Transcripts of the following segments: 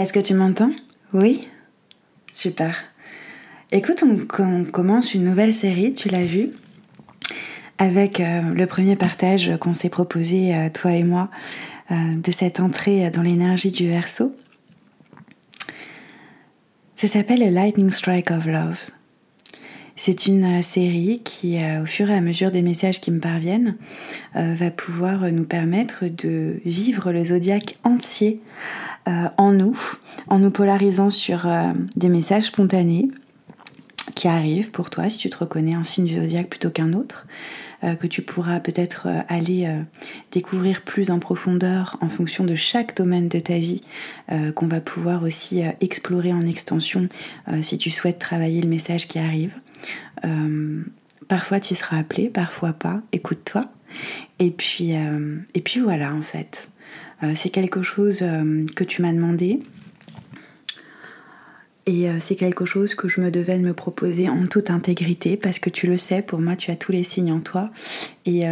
Est-ce que tu m'entends? Oui? Super. Écoute, on, commence une nouvelle série, tu l'as vu, avec euh, le premier partage qu'on s'est proposé, euh, toi et moi, euh, de cette entrée dans l'énergie du verso. Ça s'appelle le Lightning Strike of Love. C'est une série qui, au fur et à mesure des messages qui me parviennent, va pouvoir nous permettre de vivre le zodiaque entier en nous, en nous polarisant sur euh, des messages spontanés qui arrivent pour toi si tu te reconnais un signe du zodiaque plutôt qu'un autre, euh, que tu pourras peut-être aller découvrir plus en profondeur en fonction de chaque domaine de ta vie, qu'on va pouvoir aussi explorer en extension si tu souhaites travailler le message qui arrive. parfois tu y seras appelé, parfois pas, écoute-toi. Et puis, et puis voilà en fait. Euh, c'est quelque chose euh, que tu m'as demandé. Et euh, c'est quelque chose que je me devais de me proposer en toute intégrité parce que tu le sais, pour moi, tu as tous les signes en toi. Et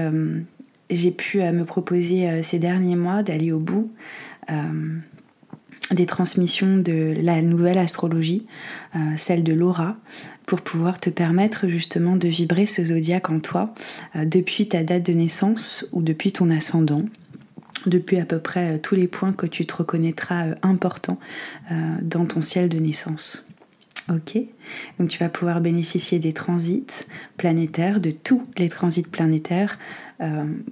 j'ai pu me proposer ces derniers mois d'aller au bout des transmissions de la nouvelle astrologie, celle de Laura, pour pouvoir te permettre justement de vibrer ce zodiaque en toi depuis ta date de naissance ou depuis ton ascendant depuis à peu près euh, tous les points que tu te reconnaîtras euh, importants euh, dans ton ciel de naissance. Ok Donc tu vas pouvoir bénéficier des transits planétaires, de tous les transits planétaires,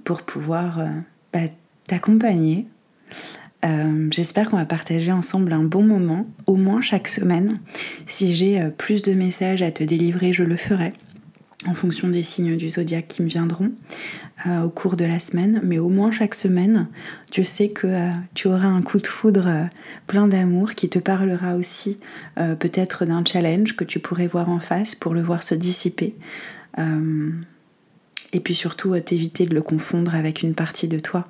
pour pouvoir bah, t'accompagner. J'espère qu'on va partager ensemble un bon moment, au moins chaque semaine. Si j'ai plus de messages à te délivrer, je le ferai en fonction des signes du zodiaque qui me viendront euh, au cours de la semaine, mais au moins chaque semaine, tu sais que euh, tu auras un coup de foudre euh, plein d'amour qui te parlera aussi peut-être d'un challenge que tu pourrais voir en face pour le voir se dissiper. et puis surtout t'éviter de le confondre avec une partie de toi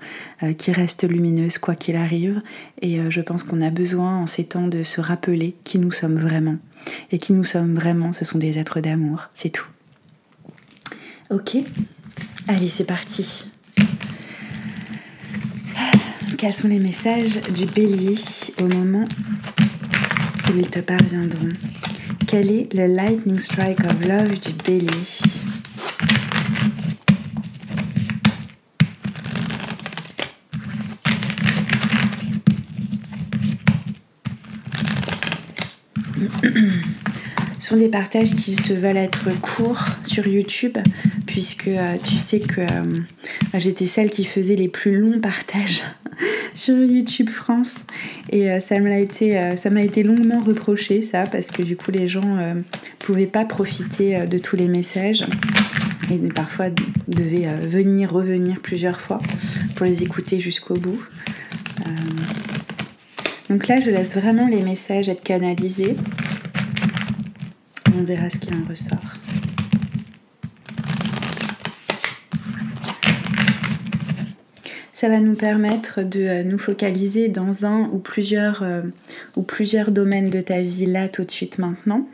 qui reste lumineuse quoi qu'il arrive. Et je pense qu'on a besoin en ces temps de se rappeler qui nous sommes vraiment. Et qui nous sommes vraiment, ce sont des êtres d'amour, c'est tout. Ok? Allez, c'est parti. Quels sont les messages du bélier au moment où ils te parviendront Quel est le lightning strike of love du bélier? Sont des partages qui se veulent être courts sur YouTube, puisque euh, tu sais que euh, j'étais celle qui faisait les plus longs partages sur YouTube France. Et euh, ça m'a été, ça été longuement reproché, ça, parce que du coup, les gens pouvaient pas profiter de tous les messages. Et parfois devaient venir, revenir plusieurs fois pour les écouter jusqu'au bout. donc là, je laisse vraiment les messages être canalisés on verra ce qu'il en ressort. Ça va nous permettre de euh, nous focaliser dans un ou plusieurs, euh, ou plusieurs domaines de ta vie là tout de suite maintenant.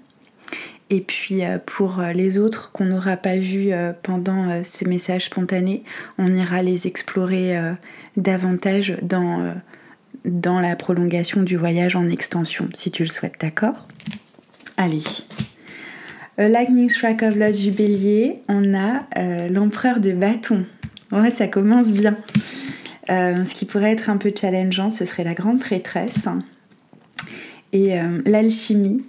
Et puis euh, pour les autres qu'on n'aura pas vus pendant ce message spontané, on ira les explorer davantage dans, dans la prolongation du voyage en extension, si tu le souhaites, d'accord? Allez, euh, Lightning Strike of Love du bélier, on a euh, l'empereur de bâton. Ouais, ça commence bien. Euh, ce qui pourrait être un peu challengeant, ce serait la grande prêtresse. Et l'alchimie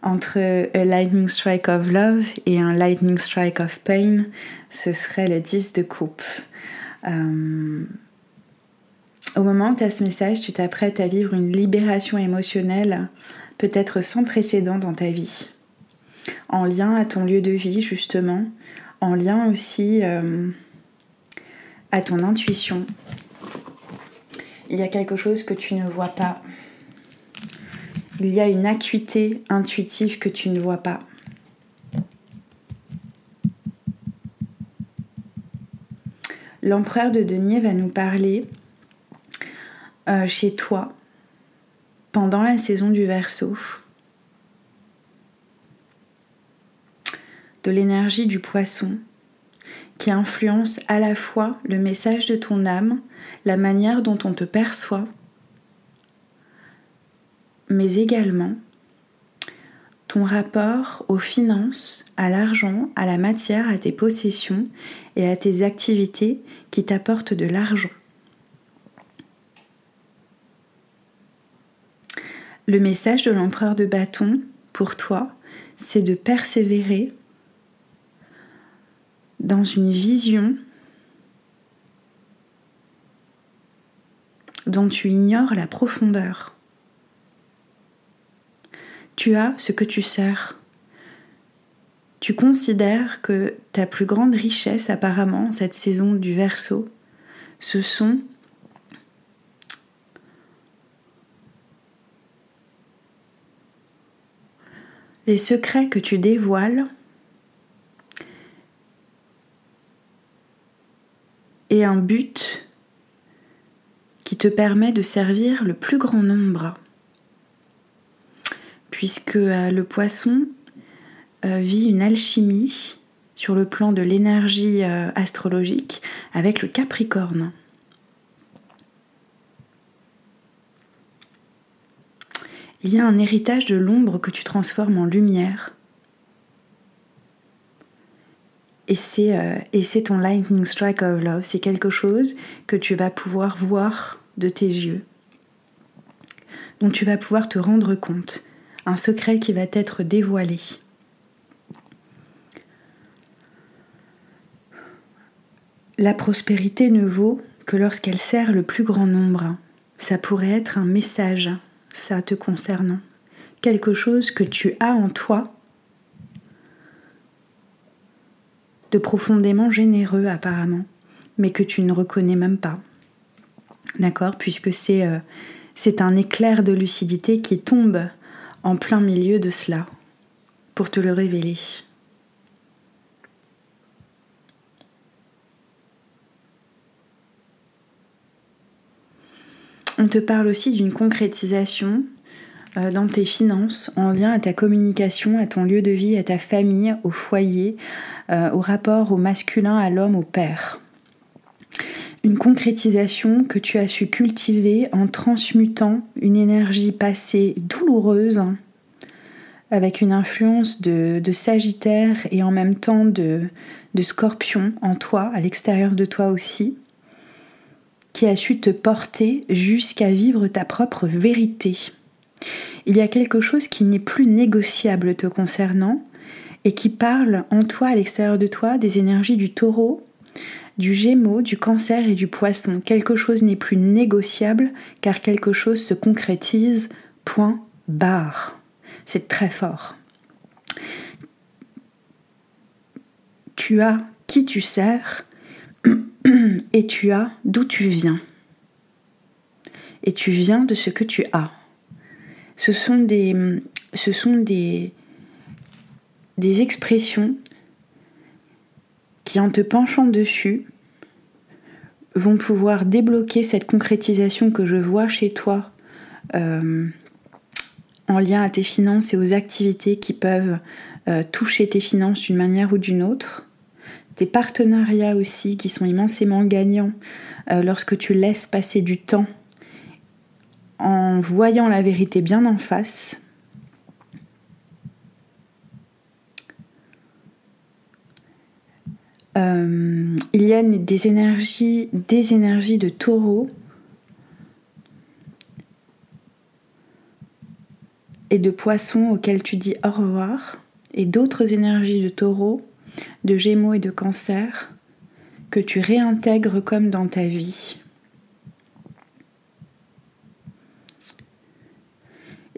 entre un Lightning Strike of Love et un Lightning Strike of Pain, ce serait le 10 de coupe. au moment où tu as ce message, tu t'apprêtes à vivre une libération émotionnelle peut-être sans précédent dans ta vie en lien à ton lieu de vie justement, en lien aussi euh, à ton intuition. Il y a quelque chose que tu ne vois pas. Il y a une acuité intuitive que tu ne vois pas. L'empereur de denier va nous parler euh, chez toi pendant la saison du Verseau de l'énergie du poisson qui influence à la fois le message de ton âme, la manière dont on te perçoit, mais également ton rapport aux finances, à l'argent, à la matière, à tes possessions et à tes activités qui t'apportent de l'argent. Le message de l'empereur de bâton pour toi, c'est de persévérer dans une vision dont tu ignores la profondeur. Tu as ce que tu sers. Tu considères que ta plus grande richesse apparemment cette saison du verso, ce sont les secrets que tu dévoiles un but qui te permet de servir le plus grand nombre. Puisque euh, le poisson euh, vit une alchimie sur le plan de l'énergie euh, astrologique avec le Capricorne. Il y a un héritage de l'ombre que tu transformes en lumière. Et c'est, et c'est ton lightning strike of love. C'est quelque chose que tu vas pouvoir voir de tes yeux, dont tu vas pouvoir te rendre compte, un secret qui va t'être dévoilé. La prospérité ne vaut que lorsqu'elle sert le plus grand nombre. Ça pourrait être un message, ça te concernant, quelque chose que tu as en toi de profondément généreux apparemment, mais que tu ne reconnais même pas. D'accord? Puisque c'est euh, c'est un éclair de lucidité qui tombe en plein milieu de cela pour te le révéler. On te parle aussi d'une concrétisation dans tes finances en lien à ta communication, à ton lieu de vie, à ta famille, au foyer, euh, au rapport au masculin, à l'homme, au père une concrétisation que tu as su cultiver en transmutant une énergie passée douloureuse avec une influence de, Sagittaire et en même temps de Scorpion en toi, à l'extérieur de toi aussi, qui a su te porter jusqu'à vivre ta propre vérité. Il y a quelque chose qui n'est plus négociable te concernant et qui parle en toi, à l'extérieur de toi, des énergies du taureau, du Gémeaux, du Cancer et du Poisson. Quelque chose n'est plus négociable car quelque chose se concrétise. Point barre. C'est très fort. Tu as qui tu sers et tu as d'où tu viens. Et tu viens de ce que tu as. Ce sont des, expressions qui, en te penchant dessus, vont pouvoir débloquer cette concrétisation que je vois chez toi euh, en lien à tes finances et aux activités qui peuvent euh, toucher tes finances d'une manière ou d'une autre. Tes partenariats aussi qui sont immensément gagnants euh, lorsque tu laisses passer du temps en voyant la vérité bien en face Euh, il y a des énergies, des énergies de taureau et de poisson auxquelles tu dis au revoir, et d'autres énergies de taureau, de gémeaux et de cancer que tu réintègres comme dans ta vie.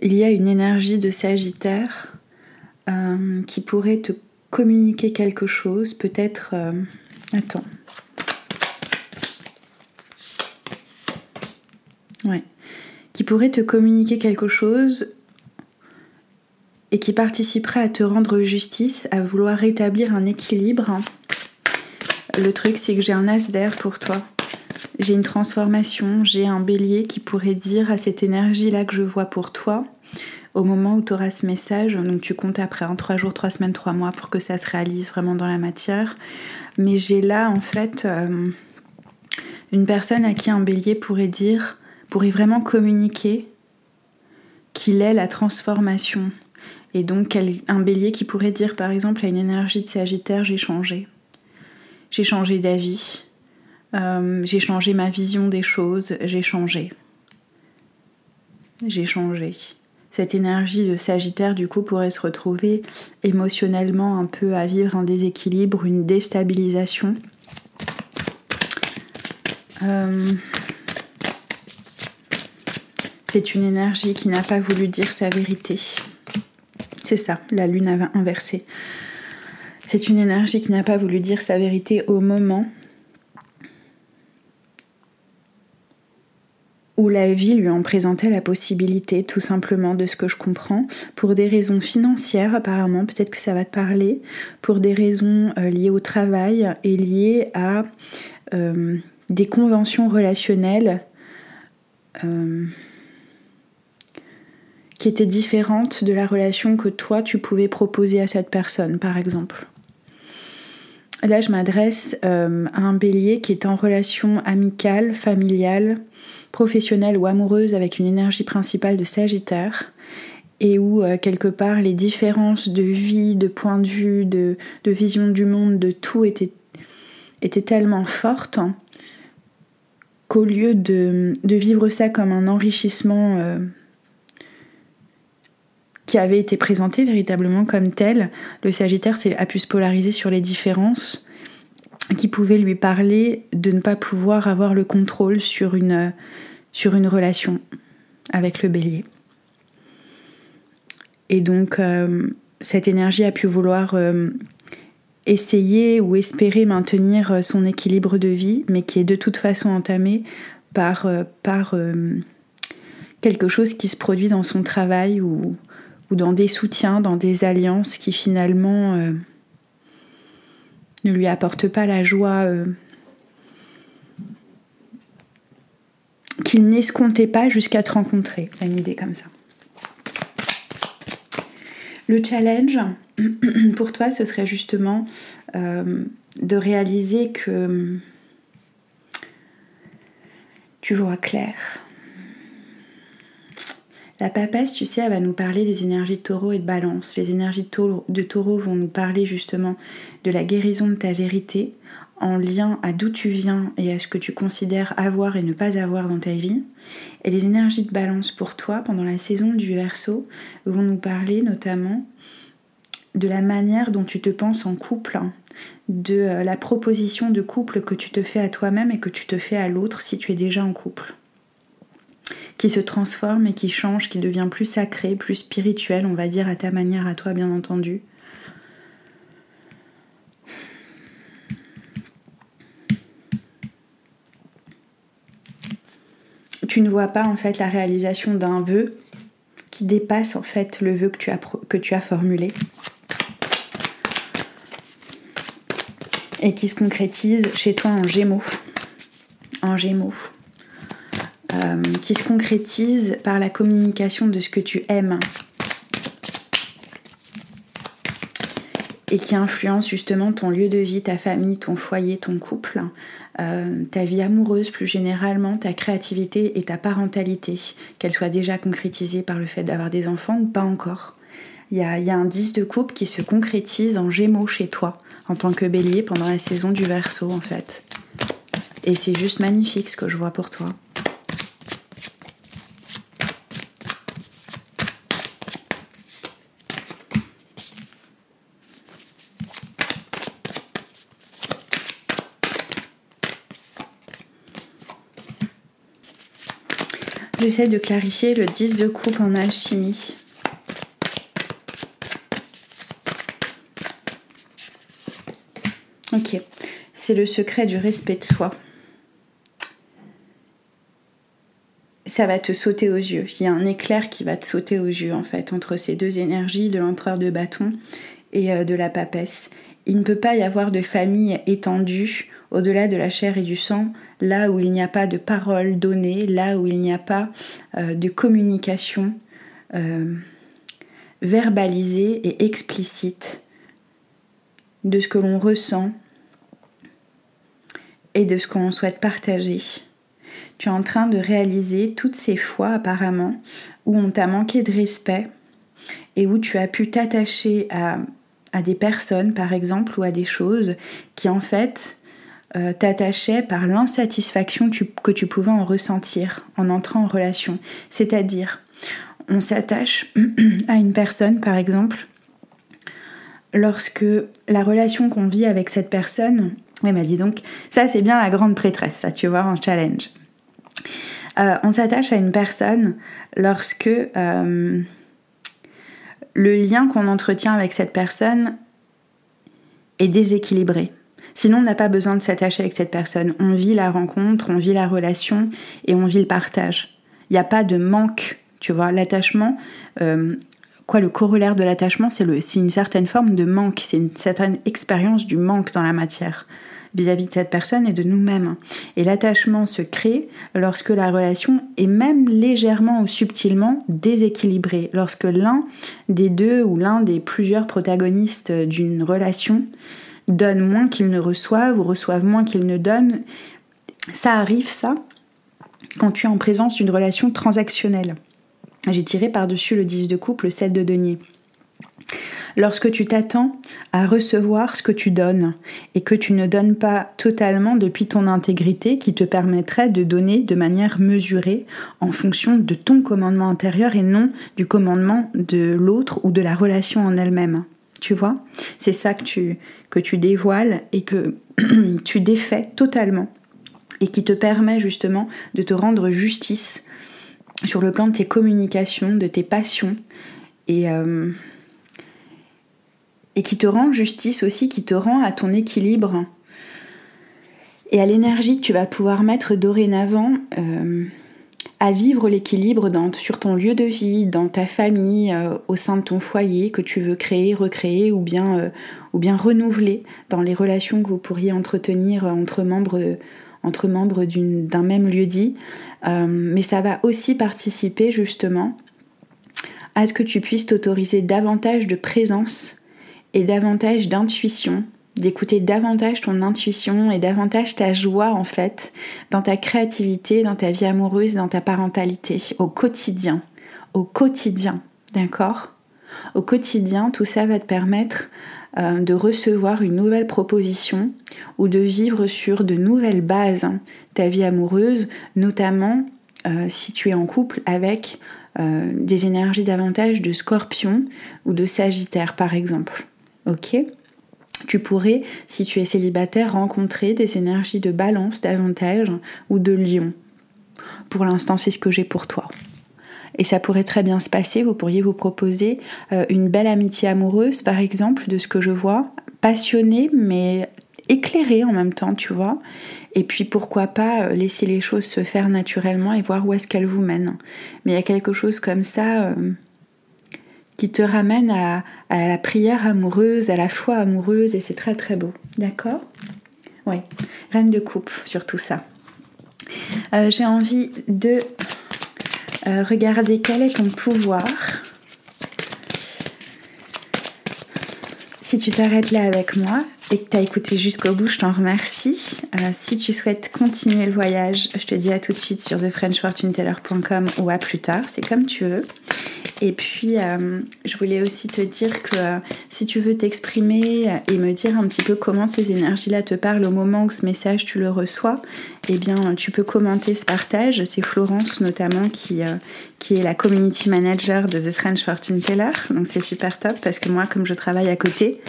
Il y a une énergie de Sagittaire euh, qui pourrait te communiquer quelque chose, peut-être... Euh, attends. Ouais. Qui pourrait te communiquer quelque chose et qui participerait à te rendre justice, à vouloir rétablir un équilibre. Le truc, c'est que j'ai un as d'air pour toi. J'ai une transformation, j'ai un bélier qui pourrait dire à cette énergie-là que je vois pour toi, au moment où tu auras ce message, donc tu comptes après, en hein, 3 jours, 3 semaines, 3 mois pour que ça se réalise vraiment dans la matière. Mais j'ai là en fait euh, une personne à qui un bélier pourrait dire, pourrait vraiment communiquer qu'il est la transformation. Et donc un bélier qui pourrait dire par exemple à une énergie de Sagittaire, j'ai changé. J'ai changé d'avis. Euh, j'ai changé ma vision des choses. J'ai changé. J'ai changé. Cette énergie de Sagittaire, du coup, pourrait se retrouver émotionnellement un peu à vivre un déséquilibre, une déstabilisation. Euh, c'est une énergie qui n'a pas voulu dire sa vérité. C'est ça, la lune a inversé. C'est une énergie qui n'a pas voulu dire sa vérité au moment où la vie lui en présentait la possibilité, tout simplement, de ce que je comprends, pour des raisons financières apparemment, peut-être que ça va te parler, pour des raisons euh, liées au travail et liées à euh, des conventions relationnelles. Euh, qui était différente de la relation que toi tu pouvais proposer à cette personne, par exemple. Là, je m'adresse euh, à un bélier qui est en relation amicale, familiale, professionnelle ou amoureuse avec une énergie principale de Sagittaire et où euh, quelque part les différences de vie, de point de vue, de, vision du monde, de tout étaient, tellement fortes qu'au lieu de, vivre ça comme un enrichissement euh, qui avait été présenté véritablement comme tel. Le Sagittaire a pu se polariser sur les différences qui pouvaient lui parler de ne pas pouvoir avoir le contrôle sur une, sur une relation avec le bélier. Et donc euh, cette énergie a pu vouloir euh, essayer ou espérer maintenir son équilibre de vie, mais qui est de toute façon entamé par, euh, par quelque chose qui se produit dans son travail ou, ou dans des soutiens, dans des alliances qui finalement euh, ne lui apportent pas la joie euh, qu'il n'escomptait pas jusqu'à te rencontrer. Une idée comme ça. Le challenge pour toi, ce serait justement euh, de réaliser que tu vois clair, la papesse, tu sais, elle va nous parler des énergies de taureau et de balance. Les énergies de taureau, vont nous parler justement de la guérison de ta vérité en lien à d'où tu viens et à ce que tu considères avoir et ne pas avoir dans ta vie. Et les énergies de balance pour toi pendant la saison du verso vont nous parler notamment de la manière dont tu te penses en couple, de euh, la proposition de couple que tu te fais à toi-même et que tu te fais à l'autre si tu es déjà en couple qui se transforme et qui change, qui devient plus sacré, plus spirituel, on va dire à ta manière, à toi bien entendu. Tu ne vois pas en fait la réalisation d'un vœu qui dépasse en fait le vœu que tu as, que tu as formulé et qui se concrétise chez toi en gémeaux. En gémeaux. Euh, qui se concrétise par la communication de ce que tu aimes et qui influence justement ton lieu de vie, ta famille, ton foyer, ton couple, euh, ta vie amoureuse plus généralement, ta créativité et ta parentalité, qu'elle soit déjà concrétisée par le fait d'avoir des enfants ou pas encore. Il y a, y a un 10 de couple qui se concrétise en gémeaux chez toi, en tant que bélier pendant la saison du verso en fait. Et c'est juste magnifique ce que je vois pour toi. J'essaie de clarifier le 10 de coupe en alchimie. Ok, c'est le secret du respect de soi. Ça va te sauter aux yeux. Il y a un éclair qui va te sauter aux yeux en fait entre ces deux énergies de l'empereur de bâton et euh, de la papesse. Il ne peut pas y avoir de famille étendue au-delà de la chair et du sang, là où il n'y a pas de parole donnée, là où il n'y a pas euh, de communication euh, verbalisée et explicite de ce que l'on ressent et de ce qu'on souhaite partager. tu es en train de réaliser toutes ces fois apparemment où on t'a manqué de respect et où tu as pu t'attacher à, des personnes par exemple ou à des choses qui en fait euh, t'attachaient par l'insatisfaction que tu pouvais en ressentir en entrant en relation. C'est-à-dire, on s'attache à une personne par exemple lorsque la relation qu'on vit avec cette personne, elle m'a dit donc, ça c'est bien la grande prêtresse, ça tu vois, un challenge. Euh, on s'attache à une personne lorsque euh, le lien qu'on entretient avec cette personne est déséquilibré. Sinon, on n'a pas besoin de s'attacher avec cette personne. On vit la rencontre, on vit la relation et on vit le partage. Il n'y a pas de manque, tu vois. L'attachement, euh, quoi, le corollaire de l'attachement, c'est une certaine forme de manque, c'est une certaine expérience du manque dans la matière vis-à-vis de cette personne et de nous-mêmes. Et l'attachement se crée lorsque la relation est même légèrement ou subtilement déséquilibrée, lorsque l'un des deux ou l'un des plusieurs protagonistes d'une relation donne moins qu'il ne reçoive ou reçoive moins qu'il ne donne. Ça arrive, ça, quand tu es en présence d'une relation transactionnelle. J'ai tiré par-dessus le 10 de couple, le 7 de denier lorsque tu t'attends à recevoir ce que tu donnes et que tu ne donnes pas totalement depuis ton intégrité qui te permettrait de donner de manière mesurée en fonction de ton commandement intérieur et non du commandement de l'autre ou de la relation en elle-même. Tu vois. C'est ça que tu, dévoiles et que tu défais totalement et qui te permet justement de te rendre justice sur le plan de tes communications, de tes passions et, euh, qui te rend justice aussi, qui te rend à ton équilibre. Et à l'énergie que tu vas pouvoir mettre dorénavant euh, à vivre l'équilibre sur ton lieu de vie, dans ta famille, euh, au sein de ton foyer que tu veux créer, recréer ou bien, euh, renouveler dans les relations que vous pourriez entretenir entre membres, entre membres d'un même lieu dit. mais ça va aussi participer justement à ce que tu puisses t'autoriser davantage de présence et davantage d'intuition, d'écouter davantage ton intuition et davantage ta joie en fait dans ta créativité, dans ta vie amoureuse, dans ta parentalité, au quotidien. Au quotidien, d'accord? Au quotidien, tout ça va te permettre euh, de recevoir une nouvelle proposition ou de vivre sur de nouvelles bases hein, ta vie amoureuse, notamment euh, si tu es en couple avec euh, des énergies davantage de scorpion ou de sagittaire par exemple. Ok? Tu pourrais, si tu es célibataire, rencontrer des énergies de balance davantage ou de lion. Pour l'instant, c'est ce que j'ai pour toi. Et ça pourrait très bien se passer, vous pourriez vous proposer euh, une belle amitié amoureuse, par exemple, de ce que je vois, passionnée, mais éclairée en même temps, tu vois. Et puis pourquoi pas euh, laisser les choses se faire naturellement et voir où est-ce qu'elles vous mènent. Mais il y a quelque chose comme ça. Euh, qui te ramène à, la prière amoureuse, à la foi amoureuse, et c'est très très beau. D'accord? Oui, reine de coupe sur tout ça. Euh, j'ai envie de euh, regarder quel est ton pouvoir. Si tu t'arrêtes là avec moi et que tu as écouté jusqu'au bout, je t'en remercie. Euh, si tu souhaites continuer le voyage, je te dis à tout de suite sur thefrenchfortuneteller.com ou à plus tard, c'est comme tu veux. Et puis, euh, je voulais aussi te dire que euh, si tu veux t'exprimer et me dire un petit peu comment ces énergies-là te parlent au moment où ce message tu le reçois, eh bien, tu peux commenter ce partage. C'est Florence notamment qui, euh, qui est la community manager de The French Fortune Teller. Donc, c'est super top parce que moi, comme je travaille à côté,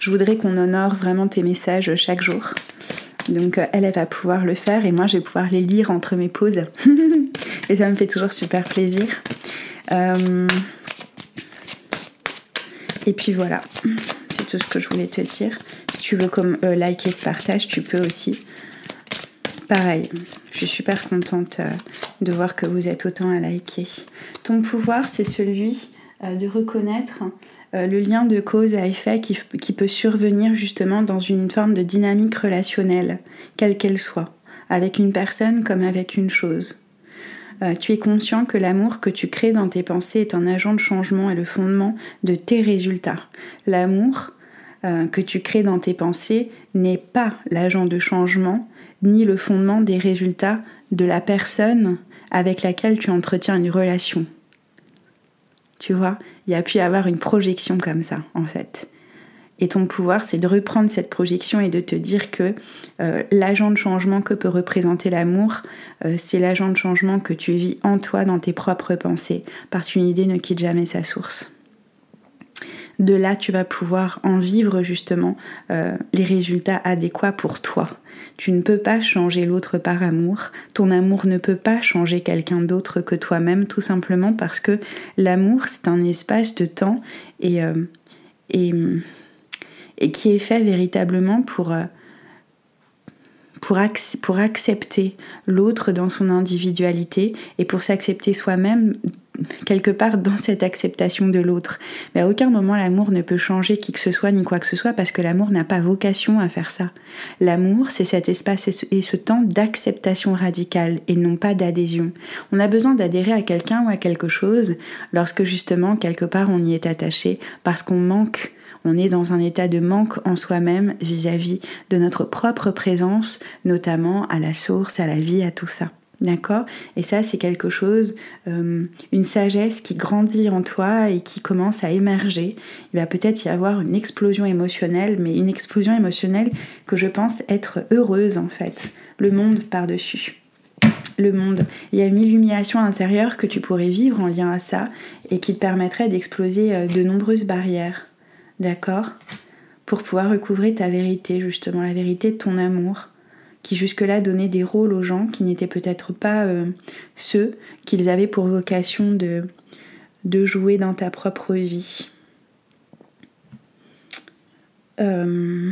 je voudrais qu'on honore vraiment tes messages chaque jour. Donc elle, elle va pouvoir le faire et moi, je vais pouvoir les lire entre mes pauses. et ça me fait toujours super plaisir. Euh, et puis voilà, c'est tout ce que je voulais te dire. Si tu veux comme euh, liker ce partage, tu peux aussi. Pareil, je suis super contente euh, de voir que vous êtes autant à liker. Ton pouvoir, c'est celui de reconnaître le lien de cause à effet qui, qui, peut survenir justement dans une forme de dynamique relationnelle, quelle qu'elle soit, avec une personne comme avec une chose. Euh, tu es conscient que l'amour que tu crées dans tes pensées est un agent de changement et le fondement de tes résultats. L'amour euh, que tu crées dans tes pensées n'est pas l'agent de changement ni le fondement des résultats de la personne avec laquelle tu entretiens une relation. Tu vois, il y a pu y avoir une projection comme ça, en fait. Et ton pouvoir, c'est de reprendre cette projection et de te dire que euh, l'agent de changement que peut représenter l'amour, euh, c'est l'agent de changement que tu vis en toi, dans tes propres pensées, parce qu'une idée ne quitte jamais sa source. De là, tu vas pouvoir en vivre justement euh, les résultats adéquats pour toi. Tu ne peux pas changer l'autre par amour. Ton amour ne peut pas changer quelqu'un d'autre que toi-même, tout simplement parce que l'amour, c'est un espace de temps et, et et qui est fait véritablement pour, euh, pour, pour accepter l'autre dans son individualité et pour s'accepter soi-même quelque part dans cette acceptation de l'autre. Mais à aucun moment l'amour ne peut changer qui que ce soit ni quoi que ce soit parce que l'amour n'a pas vocation à faire ça. L'amour, c'est cet espace et ce temps d'acceptation radicale et non pas d'adhésion. On a besoin d'adhérer à quelqu'un ou à quelque chose lorsque justement quelque part on y est attaché parce qu'on manque on est dans un état de manque en soi-même vis-à-vis de notre propre présence, notamment à la source, à la vie, à tout ça. D'accord? Et ça, c'est quelque chose, euh, une sagesse qui grandit en toi et qui commence à émerger. Il va peut-être y avoir une explosion émotionnelle, mais une explosion émotionnelle que je pense être heureuse en fait. Le monde par-dessus. Le monde. Il y a une illumination intérieure que tu pourrais vivre en lien à ça et qui te permettrait d'exploser euh, de nombreuses barrières d'accord Pour pouvoir recouvrer ta vérité, justement, la vérité de ton amour, qui jusque-là donnait des rôles aux gens qui n'étaient peut-être pas euh, ceux qu'ils avaient pour vocation de, jouer dans ta propre vie. Euh,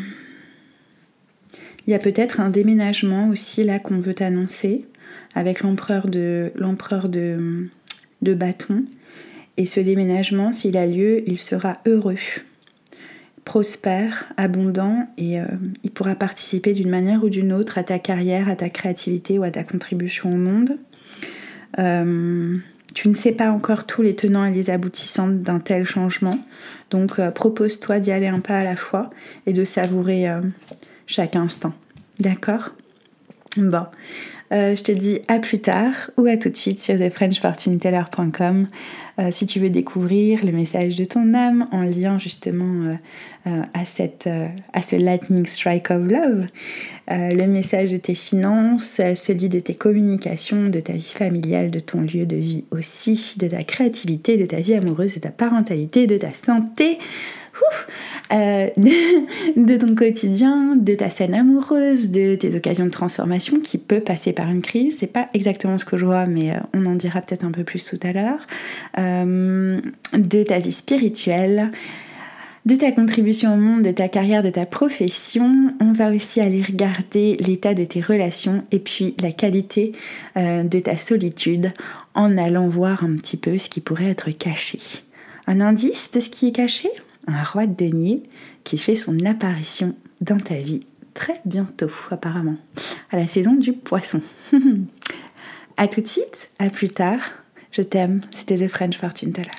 il y a peut-être un déménagement aussi là qu'on veut t'annoncer avec l'empereur de l'empereur de bâton. Et ce déménagement, s'il a lieu, il sera heureux prospère, abondant et euh, il pourra participer d'une manière ou d'une autre à ta carrière, à ta créativité ou à ta contribution au monde. Euh, tu ne sais pas encore tous les tenants et les aboutissants d'un tel changement, donc euh, propose-toi d'y aller un pas à la fois et de savourer chaque instant. D'accord? Bon, euh, je te dis à plus tard ou à tout de suite sur thefrenchfortuneteller.com euh, si tu veux découvrir le message de ton âme en lien justement euh, à, cette, à ce lightning strike of love, le message de tes finances, celui de tes communications, de ta vie familiale, de ton lieu de vie aussi, de ta créativité, de ta vie amoureuse, de ta parentalité, de ta santé. Euh, de, ton quotidien, de ta scène amoureuse, de tes occasions de transformation qui peut passer par une crise. C'est pas exactement ce que je vois, mais euh, on en dira peut-être un peu plus tout à l'heure. Euh, de ta vie spirituelle de ta contribution au monde, de ta carrière, de ta profession. On va aussi aller regarder l'état de tes relations et puis la qualité de ta solitude en allant voir un petit peu ce qui pourrait être caché. Un indice de ce qui est caché? Un roi de denier qui fait son apparition dans ta vie très bientôt, apparemment, à la saison du poisson. à tout de suite, à plus tard. Je t'aime, c'était The French Fortune Teller.